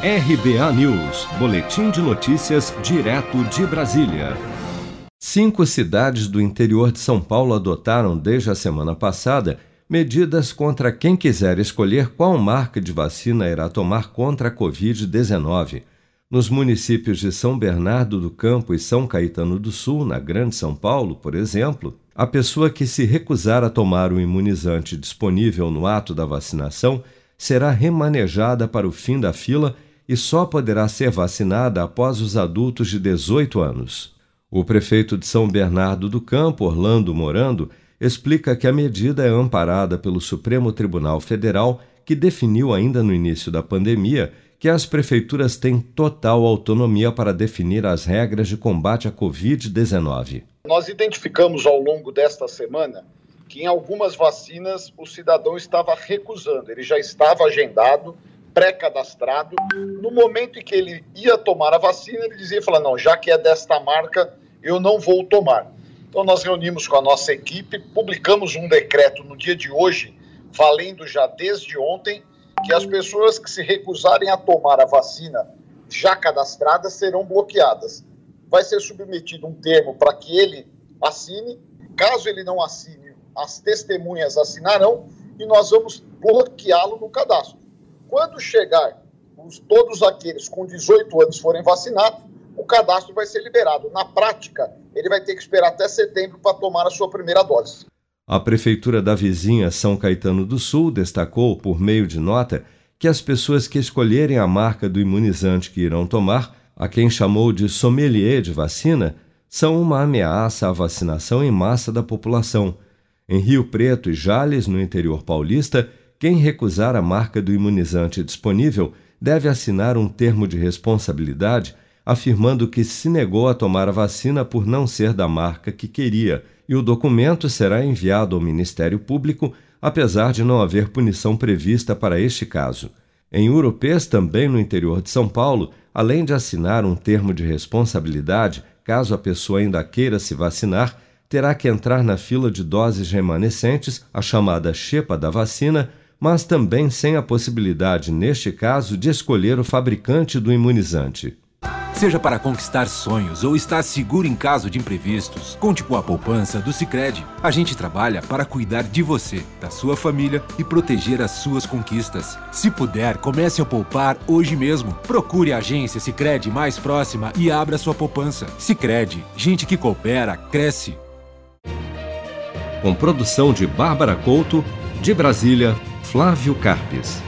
RBA News, Boletim de Notícias, direto de Brasília. Cinco cidades do interior de São Paulo adotaram desde a semana passada medidas contra quem quiser escolher qual marca de vacina irá tomar contra a Covid-19. Nos municípios de São Bernardo do Campo e São Caetano do Sul, na Grande São Paulo, por exemplo, a pessoa que se recusar a tomar o imunizante disponível no ato da vacinação será remanejada para o fim da fila e só poderá ser vacinada após os adultos de 18 anos. O prefeito de São Bernardo do Campo, Orlando Morando, explica que a medida é amparada pelo Supremo Tribunal Federal, que definiu ainda no início da pandemia que as prefeituras têm total autonomia para definir as regras de combate à Covid-19. Nós identificamos ao longo desta semana que em algumas vacinas o cidadão estava recusando, ele já estava agendado pré-cadastrado. No momento em que ele ia tomar a vacina, ele dizia, fala, não, já que é desta marca, eu não vou tomar. Então nós reunimos com a nossa equipe, publicamos um decreto no dia de hoje, valendo já desde ontem, que as pessoas que se recusarem a tomar a vacina já cadastradas serão bloqueadas. Vai ser submetido um termo para que ele assine. Caso ele não assine, as testemunhas assinarão e nós vamos bloqueá-lo no cadastro. Quando chegar os, todos aqueles com 18 anos forem vacinados, o cadastro vai ser liberado. Na prática, ele vai ter que esperar até setembro para tomar a sua primeira dose. A Prefeitura da vizinha São Caetano do Sul destacou, por meio de nota, que as pessoas que escolherem a marca do imunizante que irão tomar, a quem chamou de sommelier de vacina, são uma ameaça à vacinação em massa da população. Em Rio Preto e Jales, no interior paulista, quem recusar a marca do imunizante disponível deve assinar um termo de responsabilidade afirmando que se negou a tomar a vacina por não ser da marca que queria, e o documento será enviado ao Ministério Público, apesar de não haver punição prevista para este caso. Em Urupês, também no interior de São Paulo, além de assinar um termo de responsabilidade, caso a pessoa ainda queira se vacinar, terá que entrar na fila de doses remanescentes, a chamada chepa da vacina, mas também sem a possibilidade, neste caso, de escolher o fabricante do imunizante. Seja para conquistar sonhos ou estar seguro em caso de imprevistos, conte com a poupança do Sicredi. A gente trabalha para cuidar de você, da sua família e proteger as suas conquistas. Se puder, comece a poupar hoje mesmo. Procure a agência Sicredi mais próxima e abra sua poupança. Sicredi, gente que coopera cresce. Com produção de Bárbara Couto, de Brasília, Flávio Carpes.